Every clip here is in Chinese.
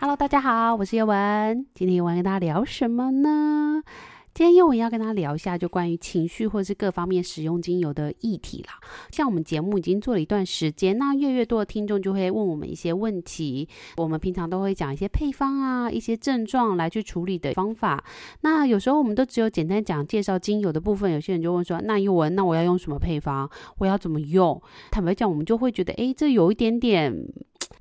Hello，大家好，我是叶文。今天宥雯跟大家聊什么呢？今天宥雯要跟大家聊一下，就关于情绪或是各方面使用精油的议题啦。像我们节目已经做了一段时间，那越越多的听众就会问我们一些问题。我们平常都会讲一些配方啊，一些症状来去处理的方法。那有时候我们都只有简单讲介绍精油的部分，有些人就问说：“那宥雯，那我要用什么配方？我要怎么用？”坦白讲，我们就会觉得，诶，这有一点点。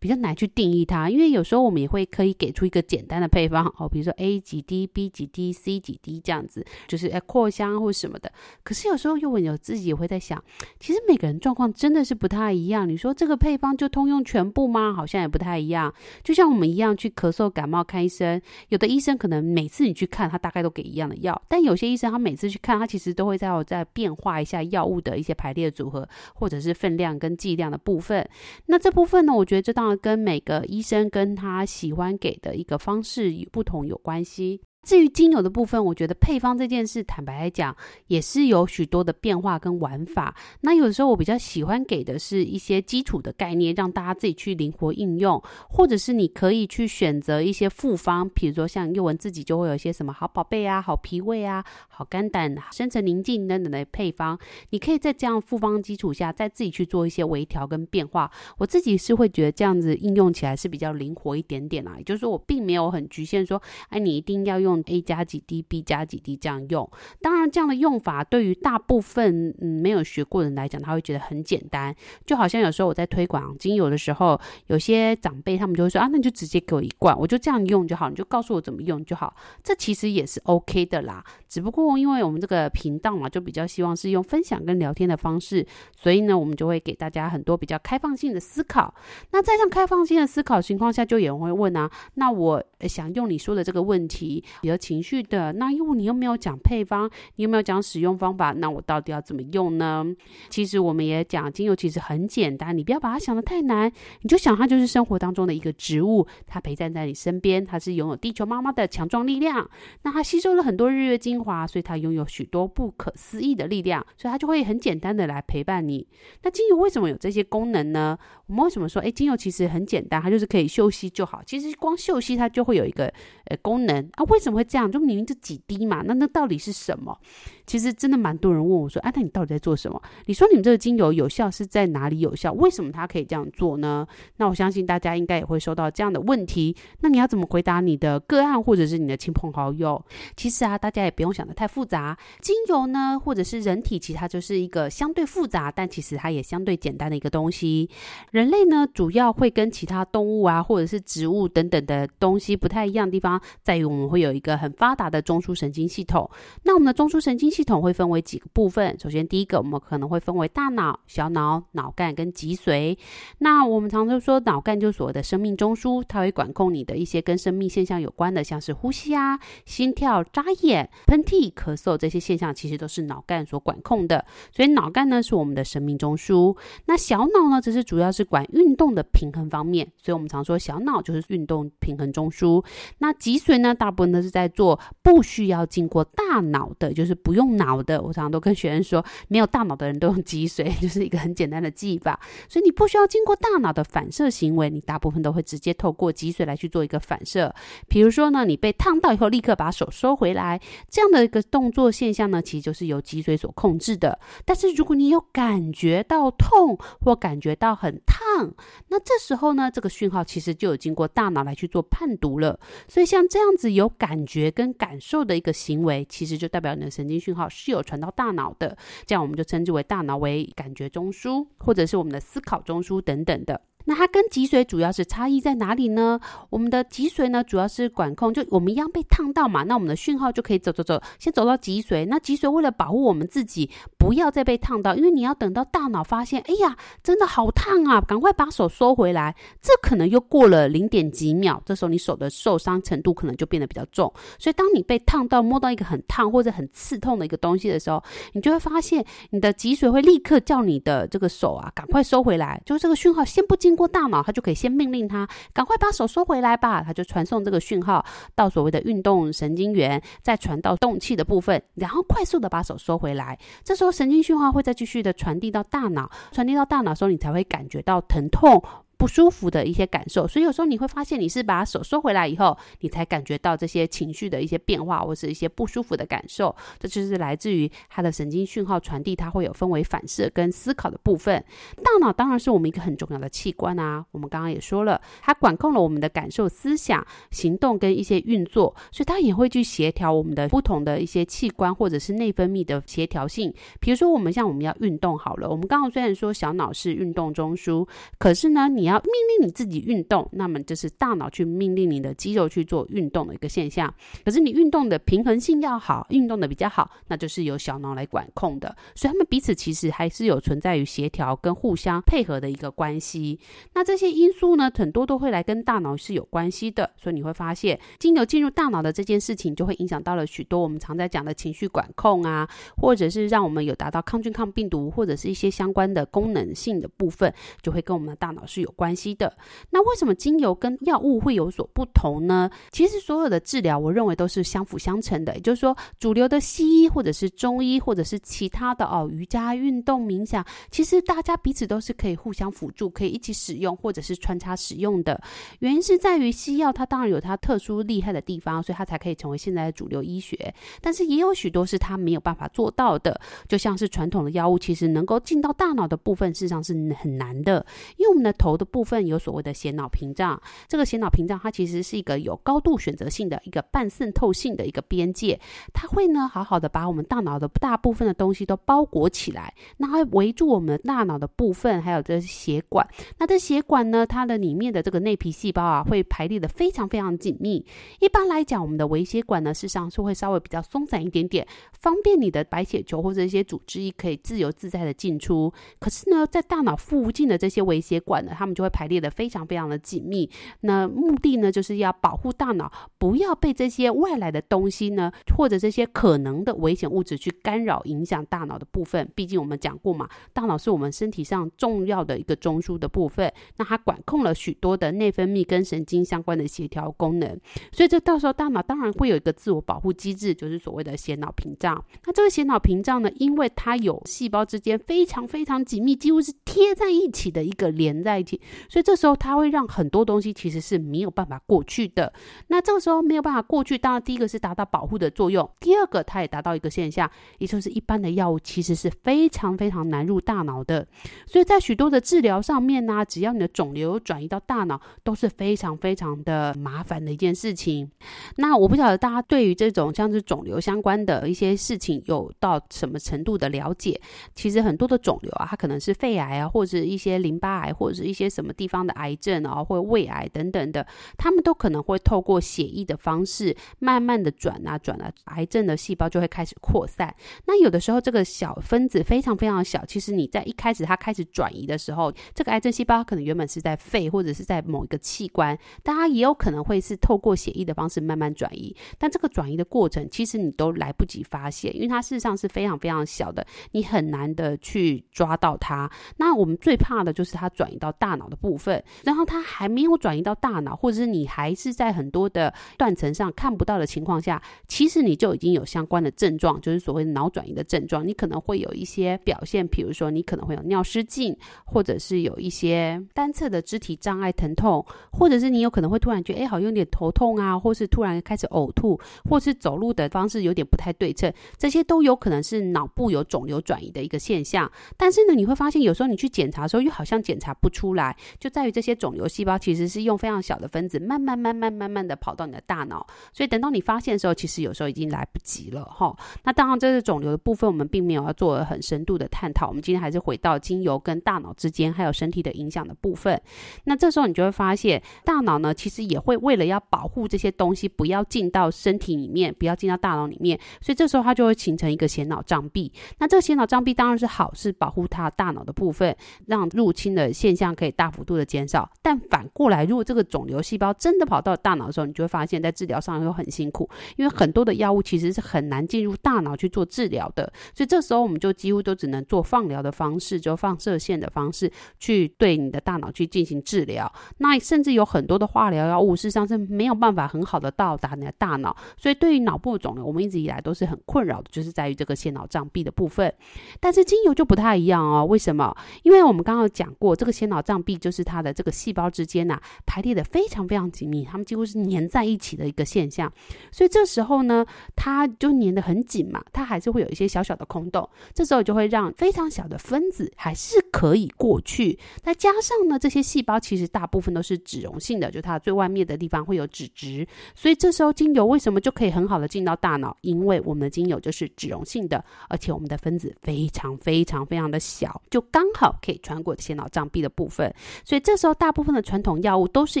比较难去定义它，因为有时候我们也会可以给出一个简单的配方哦，比如说 A 几滴，B 几滴，C 几滴这样子，就是哎扩香或什么的。可是有时候宥雯有自己也会在想，其实每个人状况真的是不太一样。你说这个配方就通用全部吗？好像也不太一样。就像我们一样去咳嗽、感冒看医生，有的医生可能每次你去看他大概都给一样的药，但有些医生他每次去看他其实都会在在变化一下药物的一些排列组合，或者是分量跟剂量的部分。那这部分呢，我觉得这当然。跟每个医生跟他喜欢给的一个方式不同有关系。至于精油的部分，我觉得配方这件事，坦白来讲，也是有许多的变化跟玩法。那有的时候我比较喜欢给的是一些基础的概念，让大家自己去灵活应用，或者是你可以去选择一些复方，比如说像宥雯自己就会有一些什么好宝贝啊、好脾胃啊、好肝胆、深层宁静等等的配方，你可以在这样复方基础下，再自己去做一些微调跟变化。我自己是会觉得这样子应用起来是比较灵活一点点啦，也就是说我并没有很局限说，哎，你一定要用。A 加几滴，B 加几滴这样用，当然这样的用法对于大部分嗯没有学过的人来讲，他会觉得很简单。就好像有时候我在推广精油的时候，有些长辈他们就会说啊，那你就直接给我一罐，我就这样用就好，你就告诉我怎么用就好。这其实也是 OK 的啦，只不过因为我们这个频道嘛，就比较希望是用分享跟聊天的方式，所以呢，我们就会给大家很多比较开放性的思考。那在这样开放性的思考情况下，就有人会问啊，那我想用你说的这个问题。比较情绪的，那因为你又没有讲配方，你又没有讲使用方法，那我到底要怎么用呢？其实我们也讲，精油其实很简单，你不要把它想得太难，你就想它就是生活当中的一个植物，它陪伴在你身边，它是拥有地球妈妈的强壮力量。那它吸收了很多日月精华，所以它拥有许多不可思议的力量，所以它就会很简单的来陪伴你。那精油为什么有这些功能呢？我们为什么说，诶，精油其实很简单，它就是可以嗅吸就好。其实光嗅吸它就会有一个呃功能啊？为什么？会这样，就明明就几滴嘛，那那到底是什么？其实真的蛮多人问我说：“啊，那你到底在做什么？你说你们这个精油有效是在哪里有效？为什么它可以这样做呢？”那我相信大家应该也会收到这样的问题。那你要怎么回答你的个案或者是你的亲朋好友？其实啊，大家也不用想得太复杂。精油呢，或者是人体，其实它就是一个相对复杂，但其实它也相对简单的一个东西。人类呢，主要会跟其他动物啊，或者是植物等等的东西不太一样的地方，在于我们会有一个很发达的中枢神经系统。那我们的中枢神经系统会分为几个部分。首先，第一个我们可能会分为大脑、小脑、脑干跟脊髓。那我们常常说脑干就是所谓的生命中枢，它会管控你的一些跟生命现象有关的，像是呼吸啊、心跳、眨眼、喷嚏、咳嗽这些现象，其实都是脑干所管控的。所以脑干呢是我们的生命中枢。那小脑呢，只是主要是管运动的平衡方面。所以我们常说小脑就是运动平衡中枢。那脊髓呢，大部分都是在做不需要经过大脑的，就是不用用脑的。我常常都跟学生说，没有大脑的人都用脊髓，就是一个很简单的记忆法。所以你不需要经过大脑的反射行为，你大部分都会直接透过脊髓来去做一个反射。比如说呢，你被烫到以后，立刻把手收回来，这样的一个动作现象呢，其实就是由脊髓所控制的。但是如果你有感觉到痛或感觉到很烫，那这时候呢，这个讯号其实就有经过大脑来去做判读了。所以像这样子有感觉跟感受的一个行为，其实就代表你的神经讯好是有传到大脑的，这样我们就称之为大脑为感觉中枢，或者是我们的思考中枢等等的。那它跟脊髓主要是差异在哪里呢？我们的脊髓呢，主要是管控，就我们一样被烫到嘛，那我们的讯号就可以走走走，先走到脊髓。那脊髓为了保护我们自己，不要再被烫到，因为你要等到大脑发现，哎呀，真的好烫啊，赶快把手收回来。这可能又过了零点几秒，这时候你手的受伤程度可能就变得比较重。所以当你被烫到，摸到一个很烫或者很刺痛的一个东西的时候，你就会发现你的脊髓会立刻叫你的这个手啊，赶快收回来。就是这个讯号先不经过大脑，它就可以先命令它赶快把手收回来吧。它就传送这个讯号到所谓的运动神经元，再传到动气的部分，然后快速的把手收回来。这时候神经讯号会再继续的传递到大脑，传递到大脑的时候，你才会感觉到疼痛。不舒服的一些感受，所以有时候你会发现，你是把手收回来以后，你才感觉到这些情绪的一些变化，或是一些不舒服的感受。这就是来自于它的神经讯号传递，它会有分为反射跟思考的部分。大脑当然是我们一个很重要的器官啊，我们刚刚也说了，它管控了我们的感受、思想、行动跟一些运作，所以它也会去协调我们的不同的一些器官或者是内分泌的协调性。比如说，我们像我们要运动好了，我们刚刚虽然说小脑是运动中枢，可是呢，你你要命令你自己运动，那么就是大脑去命令你的肌肉去做运动的一个现象。可是你运动的平衡性要好，运动的比较好，那就是由小脑来管控的。所以他们彼此其实还是有存在于协调跟互相配合的一个关系。那这些因素呢，很多都会来跟大脑是有关系的。所以你会发现，经由进入大脑的这件事情，就会影响到了许多我们常在讲的情绪管控啊，或者是让我们有达到抗菌抗病毒，或者是一些相关的功能性的部分，就会跟我们的大脑是有关系的。那为什么精油跟药物会有所不同呢？其实所有的治疗，我认为都是相辅相成的。也就是说，主流的西医或者是中医或者是其他的哦，瑜伽、运动、冥想，其实大家彼此都是可以互相辅助，可以一起使用或者是穿插使用的。原因是在于西药它当然有它特殊厉害的地方，所以它才可以成为现在的主流医学。但是也有许多是它没有办法做到的，就像是传统的药物，其实能够进到大脑的部分，事实上是很难的，因为我们的头的部分。有所谓的血脑屏障，这个血脑屏障它其实是一个有高度选择性的一个半渗透性的一个边界，它会呢好好的把我们大脑的大部分的东西都包裹起来，那它围住我们大脑的部分，还有这血管。那这血管呢，它的里面的这个内皮细胞啊，会排列的非常非常紧密。一般来讲，我们的微血管呢，事实上是会稍微比较松散一点点，方便你的白血球或者一些组织可以自由自在的进出。可是呢，在大脑附近的这些微血管呢，它们就会排列。的非常非常的紧密，那目的呢，就是要保护大脑不要被这些外来的东西呢，或者这些可能的危险物质去干扰影响大脑的部分。毕竟我们讲过嘛，大脑是我们身体上重要的一个中枢的部分，那它管控了许多的内分泌跟神经相关的协调功能，所以这到时候大脑当然会有一个自我保护机制，就是所谓的血脑屏障。那这个血脑屏障呢，因为它有细胞之间非常非常紧密，几乎是贴在一起的一个连在一起，所以。这时候它会让很多东西其实是没有办法过去的。那这个时候没有办法过去，当然第一个是达到保护的作用，第二个它也达到一个现象，也就是一般的药物其实是非常非常难入大脑的。所以在许多的治疗上面呢，只要你的肿瘤转移到大脑，都是非常非常的麻烦的一件事情。那我不晓得大家对于这种像是肿瘤相关的一些事情有到什么程度的了解？其实很多的肿瘤啊，它可能是肺癌啊，或者一些淋巴癌，或者是一些什么地方。的癌症啊，或胃癌等等的，他们都可能会透过血液的方式，慢慢的转啊转啊，癌症的细胞就会开始扩散。那有的时候这个小分子非常非常小，其实你在一开始它开始转移的时候，这个癌症细胞可能原本是在肺或者是在某一个器官，但它也有可能会是透过血液的方式慢慢转移。但这个转移的过程，其实你都来不及发现，因为它事实上是非常非常小的，你很难的去抓到它。那我们最怕的就是它转移到大脑的部分。然后它还没有转移到大脑，或者是你还是在很多的断层上看不到的情况下，其实你就已经有相关的症状，就是所谓脑转移的症状。你可能会有一些表现，比如说你可能会有尿失禁，或者是有一些单侧的肢体障碍疼痛，或者是你有可能会突然觉得，哎，好像有点头痛啊，或是突然开始呕吐，或是走路的方式有点不太对称，这些都有可能是脑部有肿瘤转移的一个现象。但是呢，你会发现有时候你去检查的时候，又好像检查不出来。就在于这些肿瘤细胞其实是用非常小的分子，慢慢慢慢慢慢的跑到你的大脑，所以等到你发现的时候，其实有时候已经来不及了哈。那当然，这是肿瘤的部分，我们并没有要做很深度的探讨。我们今天还是回到精油跟大脑之间还有身体的影响的部分。那这时候你就会发现，大脑呢其实也会为了要保护这些东西不要进到身体里面，不要进到大脑里面，所以这时候它就会形成一个血脑障壁。那这个血脑障壁当然是好，是保护它大脑的部分，让入侵的现象可以大幅度的减少。但反过来，如果这个肿瘤细胞真的跑到大脑的时候，你就会发现，在治疗上又很辛苦，因为很多的药物其实是很难进入大脑去做治疗的。所以这时候我们就几乎都只能做放疗的方式，就放射线的方式去对你的大脑去进行治疗。那甚至有很多的化疗药物，事实上是没有办法很好的到达你的大脑。所以对于脑部肿瘤，我们一直以来都是很困扰的，就是在于这个血脑障壁的部分。但是精油就不太一样哦，为什么？因为我们刚刚讲过，这个血脑障壁就是它的这个细胞之间呐、排列的非常非常紧密，它们几乎是粘在一起的一个现象。所以这时候呢，它就粘得很紧嘛，它还是会有一些小小的空洞。这时候就会让非常小的分子还是可以过去。再加上呢，这些细胞其实大部分都是脂溶性的，就它最外面的地方会有脂质。所以这时候精油为什么就可以很好的进到大脑？因为我们的精油就是脂溶性的，而且我们的分子非常非常非常的小，就刚好可以穿过这些脑障壁的部分。所以这时候大部分的传统药物都是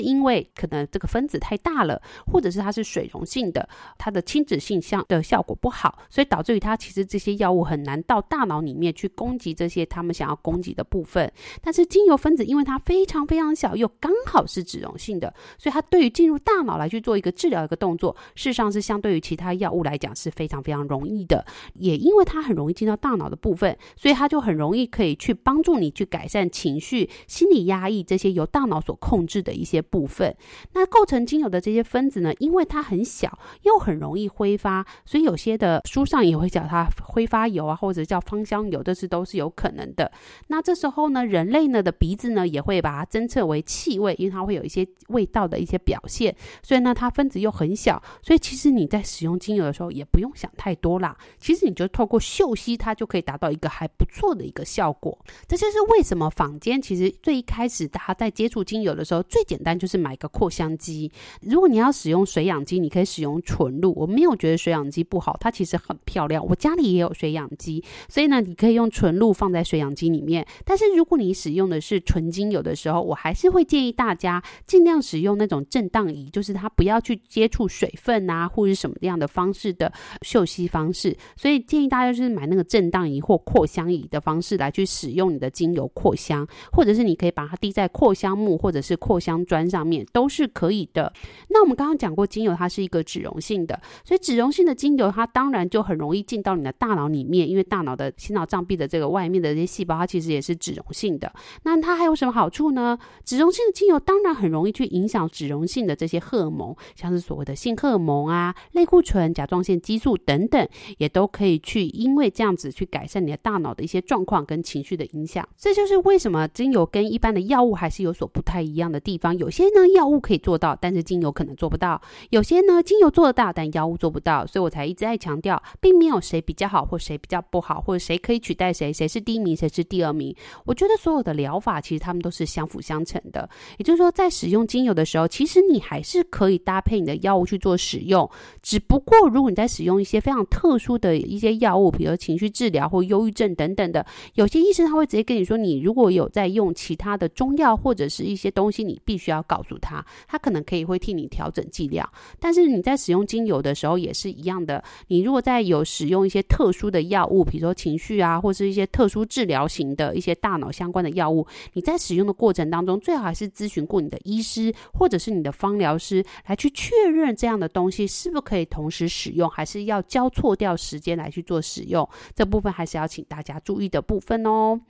因为可能这个分子太大了，或者是它是水溶性的，它的亲脂性相的效果不好，所以导致于它其实这些药物很难到大脑里面去攻击这些他们想要攻击的部分。但是精油分子因为它非常非常小，又刚好是脂溶性的，所以它对于进入大脑来去做一个治疗一个动作，事实上是相对于其他药物来讲是非常非常容易的。也因为它很容易进到大脑的部分，所以它就很容易可以去帮助你去改善情绪、心理压抑这些由大脑所控制的一些部分。那构成精油的这些分子呢，因为它很小，又很容易挥发，所以有些的书上也会叫它挥发油啊，或者叫芳香油，这是都是有可能的。那这时候呢，人类呢的鼻子呢也会把它侦测为气味，因为它会有一些味道的一些表现。所以呢，它分子又很小，所以其实你在使用精油的时候也不用想太多啦。其实你就透过嗅吸，它就可以达到一个还不错的一个效果。这就是为什么坊间其实最开开始大家在接触精油的时候，最简单就是买个扩香机。如果你要使用水氧机，你可以使用纯露。我没有觉得水氧机不好，它其实很漂亮。我家里也有水氧机，所以呢，你可以用纯露放在水氧机里面。但是如果你使用的是纯精油的时候，我还是会建议大家尽量使用那种震荡仪，就是它不要去接触水分啊，或者是什么样的方式的嗅吸方式。所以建议大家就是买那个震荡仪或扩香仪的方式来去使用你的精油扩香，或者是你可以把它滴在扩香木或者是扩香砖上面，都是可以的。那我们刚刚讲过，精油它是一个脂溶性的，所以脂溶性的精油它当然就很容易进到你的大脑里面，因为大脑的心脑脏壁的这个外面的这些细胞，它其实也是脂溶性的。那它还有什么好处呢？脂溶性的精油当然很容易去影响脂溶性的这些荷尔蒙，像是所谓的性荷尔蒙啊、类固醇、甲状腺激素等等，也都可以去因为这样子去改善你的大脑的一些状况跟情绪的影响。这就是为什么精油跟一般的药物还是有所不太一样的地方。有些呢药物可以做到，但是精油可能做不到；有些呢精油做得到，但药物做不到。所以我才一直在强调，并没有谁比较好或谁比较不好，或者谁可以取代谁，谁是第一名，谁是第二名。我觉得所有的疗法其实他们都是相辅相成的。也就是说，在使用精油的时候，其实你还是可以搭配你的药物去做使用。只不过如果你在使用一些非常特殊的一些药物，比如情绪治疗或忧郁症等等的，有些医生他会直接跟你说，你如果有在用其他的中药或者是一些东西，你必须要告诉他，他可能可以会替你调整剂量。但是你在使用精油的时候也是一样的，你如果在有使用一些特殊的药物，比如说情绪啊，或是一些特殊治疗型的一些大脑相关的药物，你在使用的过程当中，最好还是咨询过你的医师或者是你的芳疗师来去确认这样的东西是不是可以同时使用，还是要交错掉时间来去做使用。这部分还是要请大家注意的部分哦。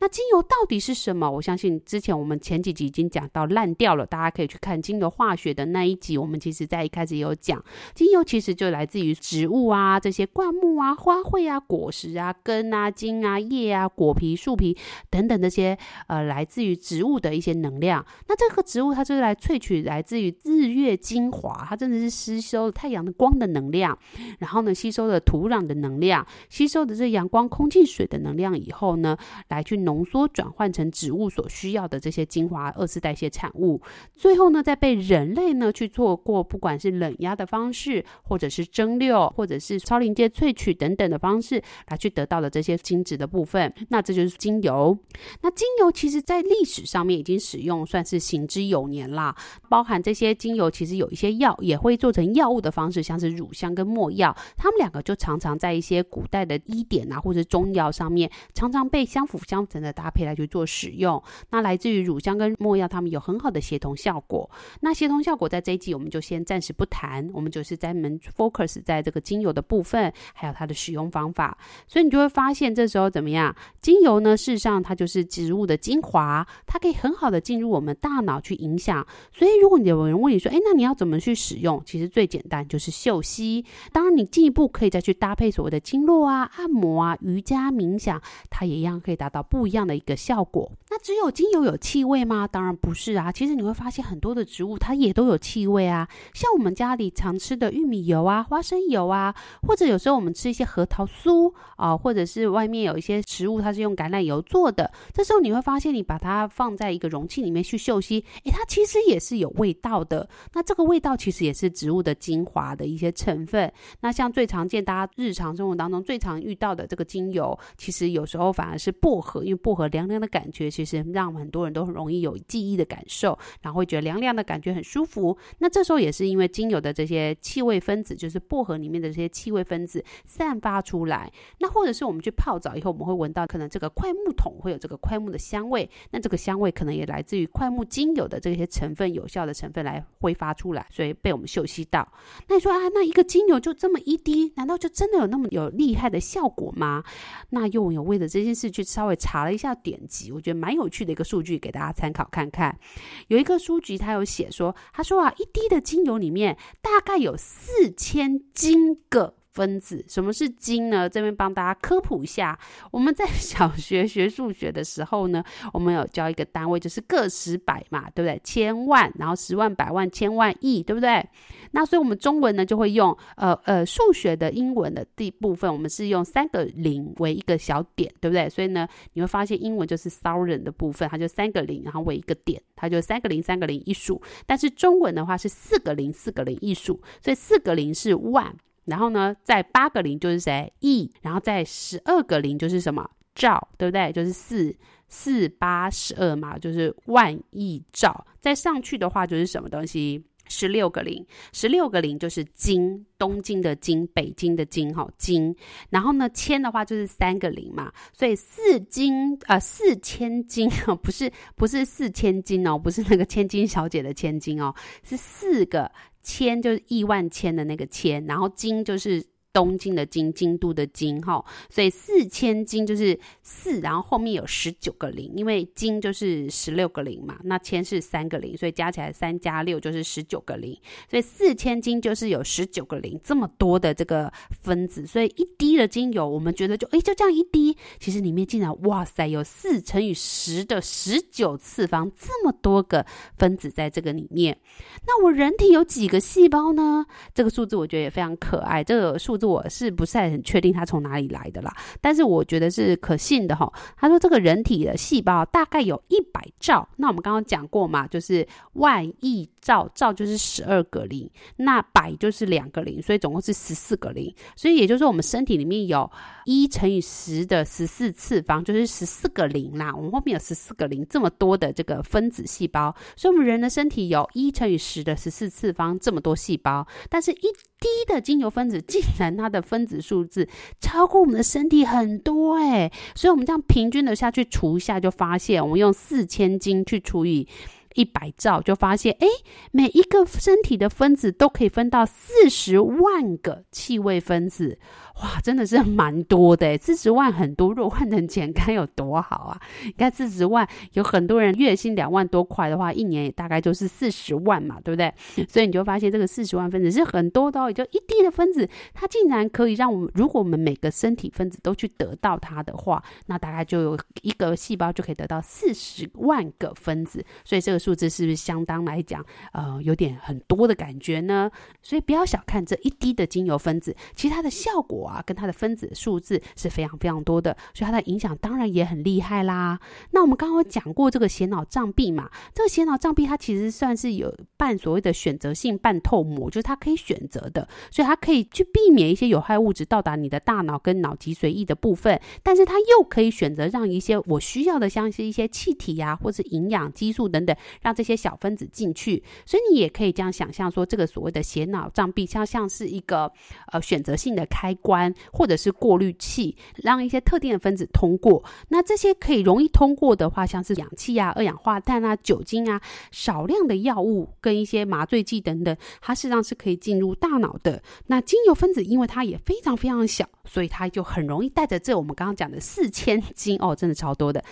那精油到底是什么？我相信之前我们前几集已经讲到烂掉了，大家可以去看精油化学的那一集。我们其实在一开始也有讲，精油其实就来自于植物啊，这些灌木啊、花卉啊、果实啊、根啊、茎啊、叶啊、果皮、树皮 等等这些呃，来自于植物的一些能量。那这个植物它就是来萃取来自于日月精华，它真的是吸收了太阳的光的能量，然后呢，吸收了土壤的能量，吸收的这阳光、空气、水的能量以后呢，来去浓缩转换成植物所需。需要的这些精华二次代谢产物，最后呢，再被人类呢去做过，不管是冷压的方式，或者是蒸馏，或者是超临界萃取等等的方式，来去得到的这些精质的部分，那这就是精油。那精油其实在历史上面已经使用，算是行之有年啦。包含这些精油，其实有一些药也会做成药物的方式，像是乳香跟没药，它们两个就常常在一些古代的医典啊，或者中药上面，常常被相辅相成的搭配来去做使用。那来自于乳香跟没药，它们有很好的协同效果。那协同效果在这一季我们就先暂时不谈，我们就是专门 focus 在这个精油的部分，还有它的使用方法。所以你就会发现，这时候怎么样？精油呢，事实上它就是植物的精华，它可以很好的进入我们大脑去影响。所以如果你有人问你说，诶，那你要怎么去使用？其实最简单就是嗅吸。当然，你进一步可以再去搭配所谓的经络啊、按摩啊、瑜伽、冥想，它也一样可以达到不一样的一个效果。那只有精油有气味吗？当然不是啊。其实你会发现很多的植物它也都有气味啊。像我们家里常吃的玉米油啊、花生油啊，或者有时候我们吃一些核桃酥啊，或者是外面有一些食物它是用橄榄油做的，这时候你会发现你把它放在一个容器里面去嗅吸，诶，它其实也是有味道的。那这个味道其实也是植物的精华的一些成分。那像最常见大家日常生活当中最常遇到的这个精油，其实有时候反而是薄荷，因为薄荷凉凉的感觉，其实让很多人都很容易有记忆的感受，然后会觉得凉凉的感觉很舒服。那这时候也是因为精油的这些气味分子，就是薄荷里面的这些气味分子散发出来。那或者是我们去泡澡以后，我们会闻到可能这个桧木桶会有这个桧木的香味，那这个香味可能也来自于桧木精油的这些成分，有效的成分来挥发出来，所以被我们嗅吸到。那你说啊，那一个精油就这么一滴，难道就真的有那么有厉害的效果吗？那又有为了这件事去稍微查了一下典籍，我觉得蛮有趣的一个数据，给大家参考看看。有一个书籍，他有写说，他说啊，一滴的精油里面大概有四千斤个。分子，什么是金呢？这边帮大家科普一下。我们在 小学学数学的时候呢，我们有教一个单位，就是个十百嘛，对不对？千万，然后十万、百万、千万、亿，对不对？那所以我们中文呢就会用呃呃数学的英文的第一部分，我们是用三个零为一个小点，对不对？所以呢，你会发现英文就是 thousand 的部分，它就三个零，然后为一个点，它就三个零三个零一数。但是中文的话是四个零四个零一数，所以四个零是万。然后呢，在八个零就是谁？亿，然后在十二个零就是什么？兆，对不对？就是四四八十二嘛，就是万亿兆。再上去的话就是什么东西？十六个零，十六个零就是京，东京的京，北京的京，哈，京。然后呢，千的话就是三个零嘛，所以四京、呃，四千金哦，不是不是四千金哦，不是那个千金小姐的千金哦，是四个。千就是亿万千的那个千，然后金就是。东京的京，京都的京，哈，所以四千斤就是四，然后后面有十九个零，因为京就是十六个零嘛，那千是三个零，所以加起来三加六就是十九个零，所以四千斤就是有十九个零，这么多的这个分子，所以一滴的精油，我们觉得就诶就这样一滴，其实里面竟然哇塞有四乘以十的十九次方，这么多个分子在这个里面。那我人体有几个细胞呢？这个数字我觉得也非常可爱，这个数。我是不是很确定它从哪里来的啦？但是我觉得是可信的哈。他说这个人体的细胞大概有一百兆，那我们刚刚讲过嘛，就是万亿兆，兆就是十二个零，那百就是两个零，所以总共是十四个零。所以也就是说，我们身体里面有一乘以十的十四次方，就是十四个零啦。我们后面有十四个零，这么多的这个分子细胞，所以我们人的身体有一乘以十的十四次方这么多细胞，但是一滴的精油分子竟然它的分子数字超过我们的身体很多诶，所以我们这样平均的下去除一下，就发现我们用四千斤去除以一百兆，就发现哎，每一个身体的分子都可以分到四十万个气味分子。哇，真的是蛮多的，四十万很多，若换成钱该有多好啊！你看四十万，有很多人月薪两万多块的话，一年也大概就是四十万嘛，对不对？所以你就发现这个四十万分子是很多的哦，也就一滴的分子，它竟然可以让我们，如果我们每个身体分子都去得到它的话，那大概就有一个细胞就可以得到四十万个分子，所以这个数字是不是相当来讲，呃，有点很多的感觉呢？所以不要小看这一滴的精油分子，其实它的效果啊，跟它的分子数字是非常非常多的，所以它的影响当然也很厉害啦。那我们刚刚讲过这个血脑障壁嘛，这个血脑障壁它其实算是有半所谓的选择性半透膜，就是它可以选择的，所以它可以去避免一些有害物质到达你的大脑跟脑脊髓液的部分，但是它又可以选择让一些我需要的，像是一些气体呀、或者营养激素等等，让这些小分子进去。所以你也可以这样想象说，这个所谓的血脑障壁，像像是一个呃选择性的开关，或者是过滤器，让一些特定的分子通过。那这些可以容易通过的话，像是氧气啊、二氧化碳啊、酒精啊、少量的药物跟一些麻醉剂等等，它实际上是可以进入大脑的。那精油分子因为它也非常非常小，所以它就很容易带着这我们刚刚讲的四千斤哦，真的超多的。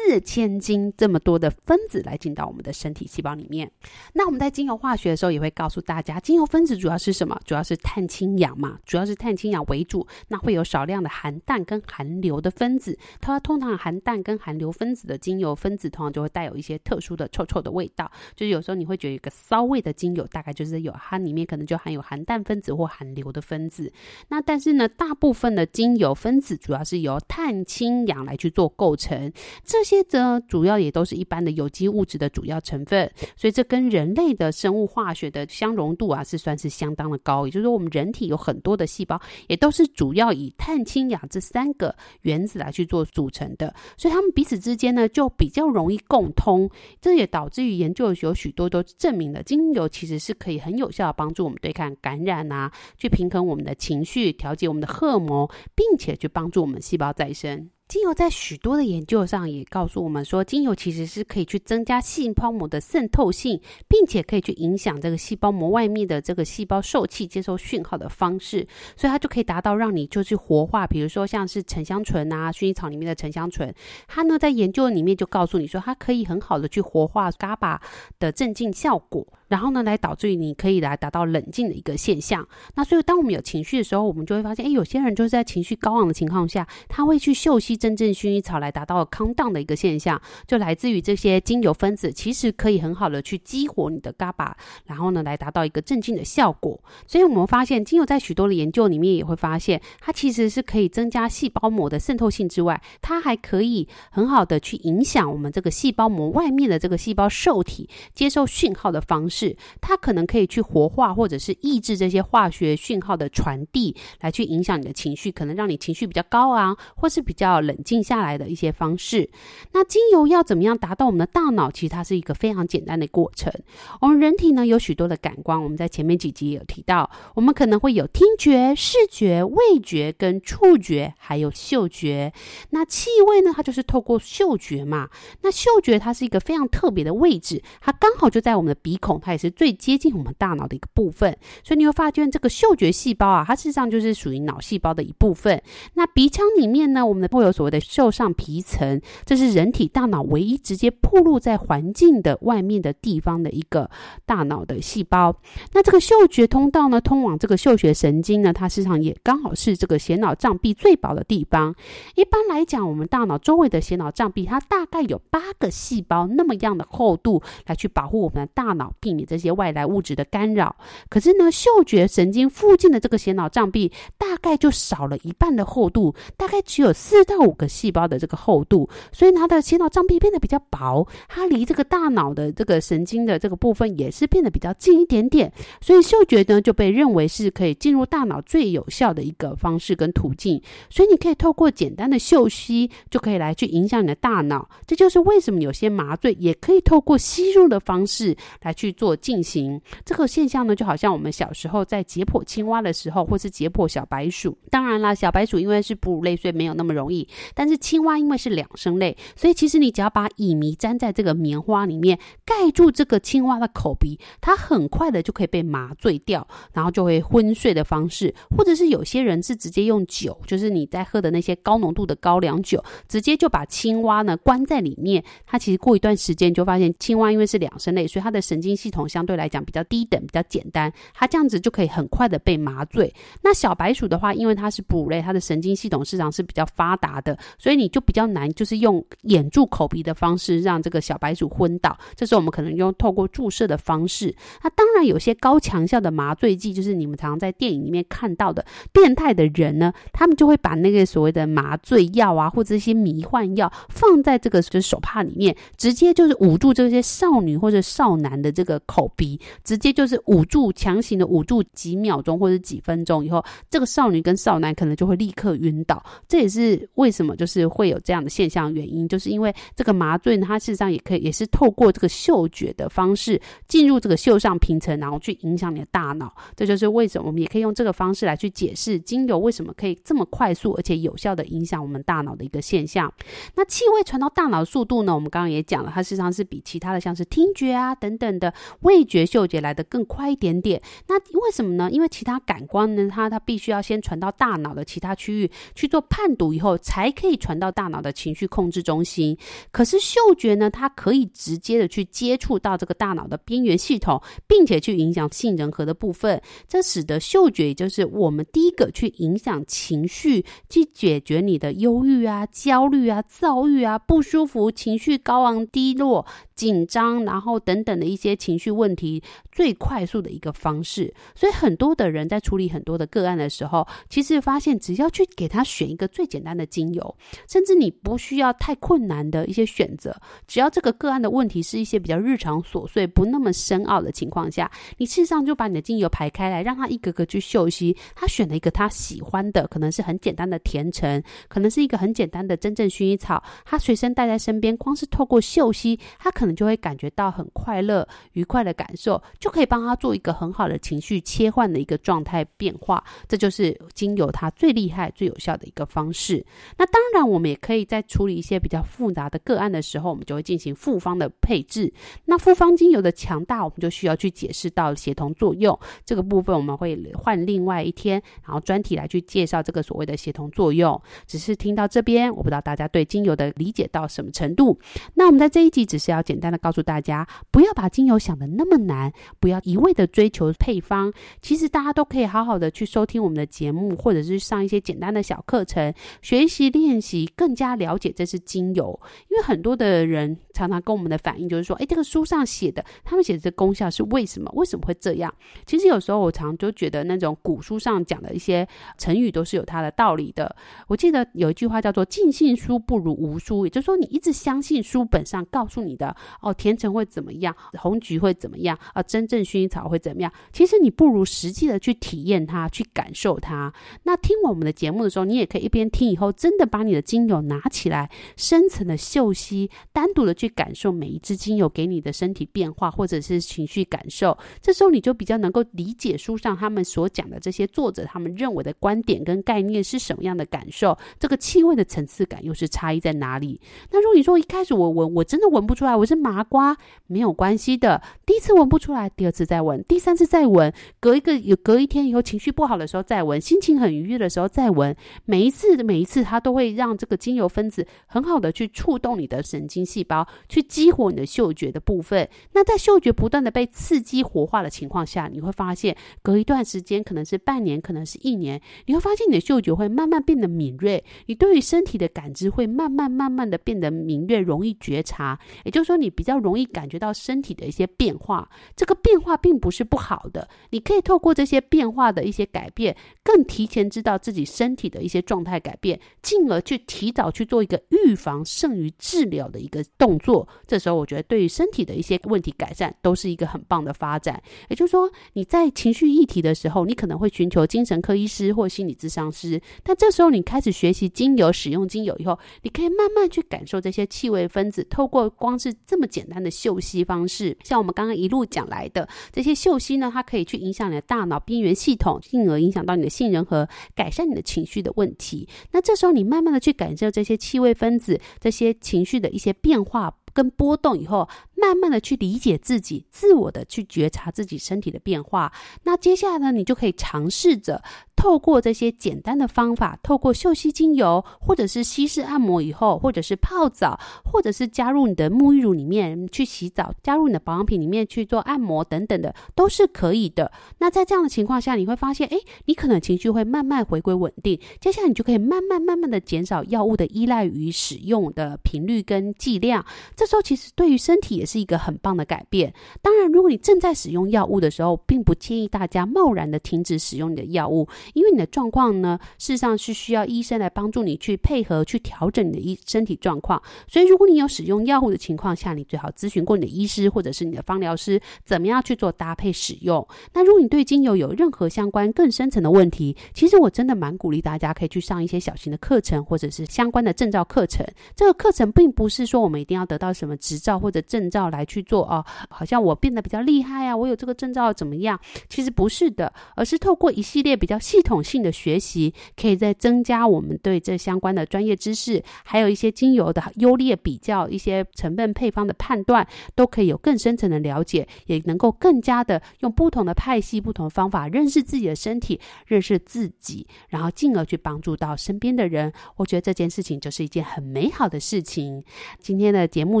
四千斤这么多的分子来进到我们的身体细胞里面。那我们在精油化学的时候也会告诉大家，精油分子主要是什么？主要是碳氢氧嘛，主要是碳氢氧为主。那会有少量的含氮跟含硫的分子。它通常含氮跟含硫分子的精油分子，通常就会带有一些特殊的臭臭的味道。就是有时候你会觉得一个骚味的精油，大概就是有它里面可能就含有含氮分子或含硫的分子。那但是呢，大部分的精油分子主要是由碳氢氧来去做构成。这些则主要也都是一般的有机物质的主要成分，所以这跟人类的生物化学的相容度啊，是算是相当的高。也就是说，我们人体有很多的细胞，也都是主要以碳、氢、氧这三个原子来去做组成的，所以它们彼此之间呢，就比较容易共通。这也导致于研究有许多都证明了，精油其实是可以很有效的帮助我们对抗感染啊，去平衡我们的情绪，调节我们的荷尔蒙，并且去帮助我们细胞再生。精油在许多的研究上也告诉我们说，精油其实是可以去增加细胞膜的渗透性，并且可以去影响这个细胞膜外面的这个细胞受器接收讯号的方式，所以它就可以达到让你就去活化，比如说像是沉香醇啊，薰衣草里面的沉香醇，它呢在研究里面就告诉你说，它可以很好的去活化 GABA 的镇静效果。然后呢，来导致于你可以来达到冷静的一个现象。那所以，当我们有情绪的时候，我们就会发现，哎，有些人就是在情绪高昂的情况下，他会去嗅吸真正薰衣草来达到康荡的一个现象，就来自于这些精油分子，其实可以很好的去激活你的 GABA，然后呢，来达到一个镇静的效果。所以我们发现，精油在许多的研究里面也会发现，它其实是可以增加细胞膜的渗透性之外，它还可以很好的去影响我们这个细胞膜外面的这个细胞受体接受讯号的方式。是，它可能可以去活化或者是抑制这些化学讯号的传递，来去影响你的情绪，可能让你情绪比较高昂，或是比较冷静下来的一些方式。那精油要怎么样达到我们的大脑？其实它是一个非常简单的过程。我们人体呢，有许多的感官，我们在前面几集也有提到，我们可能会有听觉、视觉、味觉跟触觉，还有嗅觉。那气味呢，它就是透过嗅觉嘛。那嗅觉它是一个非常特别的位置，它刚好就在我们的鼻孔。它也是最接近我们大脑的一个部分，所以你会发现这个嗅觉细胞啊，它事实上就是属于脑细胞的一部分。那鼻腔里面呢，我们会有所谓的嗅上皮层，这是人体大脑唯一直接暴露在环境的外面的地方的一个大脑的细胞。那这个嗅觉通道呢，通往这个嗅觉神经呢，它事实上也刚好是这个血脑障壁最薄的地方。一般来讲，我们大脑周围的血脑障壁，它大概有八个细胞那么样的厚度，来去保护我们的大脑，并你这些外来物质的干扰，可是呢，嗅觉神经附近的这个血脑障壁大概就少了一半的厚度，大概只有四到五个细胞的这个厚度，所以它的血脑障壁变得比较薄，它离这个大脑的这个神经的这个部分也是变得比较近一点点，所以嗅觉呢就被认为是可以进入大脑最有效的一个方式跟途径，所以你可以透过简单的嗅吸就可以来去影响你的大脑，这就是为什么有些麻醉也可以透过吸入的方式来去做。进行这个现象呢，就好像我们小时候在解剖青蛙的时候，或是解剖小白鼠。当然啦，小白鼠因为是哺乳类，所以没有那么容易。但是青蛙因为是两生类，所以其实你只要把乙醚粘在这个棉花里面，盖住这个青蛙的口鼻，它很快的就可以被麻醉掉，然后就会昏睡的方式。或者是有些人是直接用酒，就是你在喝的那些高浓度的高粱酒，直接就把青蛙呢关在里面。它其实过一段时间就发现，青蛙因为是两生类，所以它的神经系统。统相对来讲比较低等、比较简单，它这样子就可以很快的被麻醉。那小白鼠的话，因为它是哺乳类，它的神经系统市场是比较发达的，所以你就比较难，就是用掩住口鼻的方式让这个小白鼠昏倒。这时候我们可能用透过注射的方式。那当然有些高强效的麻醉剂，就是你们常常在电影里面看到的变态的人呢，他们就会把那个所谓的麻醉药啊，或者一些迷幻药放在这个就是手帕里面，直接就是捂住这些少女或者少男的这个口鼻，直接就是捂住，强行的捂住几秒钟或者几分钟以后，这个少女跟少男可能就会立刻晕倒。这也是为什么就是会有这样的现象原因，就是因为这个麻醉呢，它事实上也可以也是透过这个嗅觉的方式进入这个嗅上皮层，然后去影响你的大脑。这就是为什么我们也可以用这个方式来去解释精油为什么可以这么快速而且有效的影响我们大脑的一个现象。那气味传到大脑的速度呢？我们刚刚也讲了，它事实上是比其他的像是听觉啊等等的味觉、嗅觉来得更快一点点。那为什么呢？因为其他感官呢，它它必须要先传到大脑的其他区域去做判读以后，才可以传到大脑的情绪控制中心。可是嗅觉呢，它可以直接的去接触到这个大脑的边缘系统，并且去影响杏仁核的部分。这使得嗅觉也就是我们第一个去影响情绪，去解决你的忧郁啊、焦虑啊、躁郁啊、不舒服、情绪高昂低落。紧张，然后等等的一些情绪问题，最快速的一个方式。所以很多的人在处理很多的个案的时候，其实发现只要去给他选一个最简单的精油，甚至你不需要太困难的一些选择，只要这个个案的问题是一些比较日常琐碎、不那么深奥的情况下，你事实上就把你的精油排开来，让他一个个去嗅吸。他选了一个他喜欢的，可能是很简单的甜橙，可能是一个很简单的真正薰衣草，他随身带在身边，光是透过嗅吸，他可。你就会感觉到很快乐、愉快的感受，就可以帮他做一个很好的情绪切换的一个状态变化。这就是精油它最厉害、最有效的一个方式。那当然，我们也可以在处理一些比较复杂的个案的时候，我们就会进行复方的配置。那复方精油的强大，我们就需要去解释到协同作用这个部分，我们会换另外一天，然后专题来去介绍这个所谓的协同作用。只是听到这边，我不知道大家对精油的理解到什么程度。那我们在这一集只是要简简单。的告诉大家，不要把精油想得那么难，不要一味的追求配方。其实大家都可以好好的去收听我们的节目，或者是上一些简单的小课程，学习练习，更加了解这是精油。因为很多的人常常跟我们的反应就是说，哎，这个书上写的，他们写的这功效是为什么？为什么会这样？其实有时候我常就觉得，那种古书上讲的一些成语都是有它的道理的。我记得有一句话叫做“尽信书不如无书”，也就是说，你一直相信书本上告诉你的。哦，甜橙会怎么样？红橘会怎么样？啊，真正薰衣草会怎么样？其实你不如实际的去体验它，去感受它。那听我们的节目的时候，你也可以一边听，以后真的把你的精油拿起来，深层的嗅吸，单独的去感受每一支精油给你的身体变化或者是情绪感受。这时候你就比较能够理解书上他们所讲的这些作者他们认为的观点跟概念是什么样的感受，这个气味的层次感又是差异在哪里？那如果你说一开始我闻，我真的闻不出来，我是。麻瓜没有关系的，第一次闻不出来，第二次再闻，第三次再闻，隔一个有隔一天以后情绪不好的时候再闻，心情很愉悦的时候再闻，每一次每一次，它都会让这个精油分子很好的去触动你的神经细胞，去激活你的嗅觉的部分。那在嗅觉不断的被刺激活化的情况下，你会发现隔一段时间，可能是半年，可能是一年，你会发现你的嗅觉会慢慢变得敏锐，你对于身体的感知会慢慢慢慢的变得敏锐，容易觉察。也就是说，你。比较容易感觉到身体的一些变化，这个变化并不是不好的。你可以透过这些变化的一些改变，更提前知道自己身体的一些状态改变，进而去提早去做一个预防胜于治疗的一个动作。这时候，我觉得对于身体的一些问题改善，都是一个很棒的发展。也就是说，你在情绪议题的时候，你可能会寻求精神科医师或心理咨商师，但这时候你开始学习精油，使用精油以后，你可以慢慢去感受这些气味分子，透过光是这么。简单的嗅吸方式，像我们刚刚一路讲来的这些嗅吸呢，它可以去影响你的大脑边缘系统，进而影响到你的杏仁核，改善你的情绪的问题。那这时候你慢慢的去感受这些气味分子，这些情绪的一些变化。跟波动以后，慢慢的去理解自己，自我的去觉察自己身体的变化。那接下来呢，你就可以尝试着透过这些简单的方法，透过嗅吸精油，或者是稀释按摩以后，或者是泡澡，或者是加入你的沐浴乳里面去洗澡，加入你的保养品里面去做按摩等等的，都是可以的。那在这样的情况下，你会发现，诶，你可能情绪会慢慢回归稳定，接下来你就可以慢慢慢慢的减少药物的依赖与使用的频率跟剂量。这时候其实对于身体也是一个很棒的改变。当然，如果你正在使用药物的时候，并不建议大家贸然的停止使用你的药物，因为你的状况呢，事实上是需要医生来帮助你去配合、去调整你的医身体状况。所以，如果你有使用药物的情况下，你最好咨询过你的医师或者是你的芳疗师，怎么样去做搭配使用。那如果你对精油有任何相关更深层的问题，其实我真的蛮鼓励大家可以去上一些小型的课程，或者是相关的证照课程。这个课程并不是说我们一定要得到什么执照或者证照要来去做哦，好像我变得比较厉害啊，我有这个证照怎么样？其实不是的，而是透过一系列比较系统性的学习，可以再增加我们对这相关的专业知识，还有一些精油的优劣比较，一些成分配方的判断，都可以有更深层的了解，也能够更加的用不同的派系、不同的方法认识自己的身体，认识自己，然后进而去帮助到身边的人。我觉得这件事情就是一件很美好的事情。今天的节目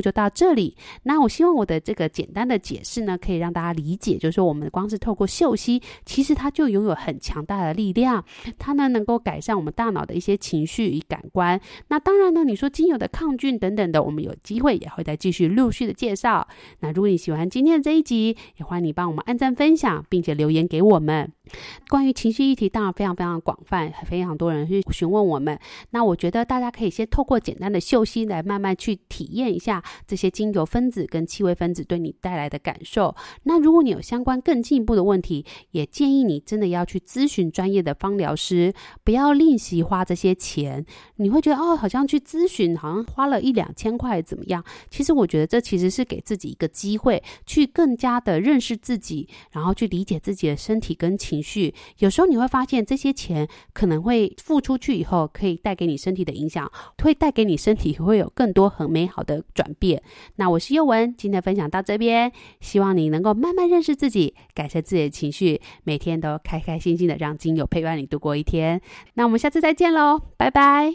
就到这里，那我希望我的这个简单的解释呢，可以让大家理解，就是说我们光是透过嗅息，其实它就拥有很强大的力量，它呢能够改善我们大脑的一些情绪与感官。那当然呢，你说精油的抗菌等等的，我们有机会也会再继续陆续的介绍。那如果你喜欢今天的这一集，也欢迎你帮我们按赞分享，并且留言给我们。关于情绪议题，当然非常非常广泛，非常多人去询问我们。那我觉得大家可以先透过简单的嗅息来慢慢去体验一下这些精油分子跟气味分子对你带来的感受。那如果你有相关更进一步的问题，也建议你真的要去咨询专业的芳疗师，不要吝惜花这些钱。你会觉得哦，好像去咨询好像花了一两千块怎么样？其实我觉得这其实是给自己一个机会，去更加的认识自己，然后去理解自己的身体跟情绪。有时候你会发现这些钱可能会付出去以后，可以带给你身体的影响，会带给你身体会有更多很美好的转变。那我是宥今天分享到这边，希望你能够慢慢认识自己，改善自己的情绪，每天都开开心心的让精油陪伴你度过一天。那我们下次再见喽，拜拜。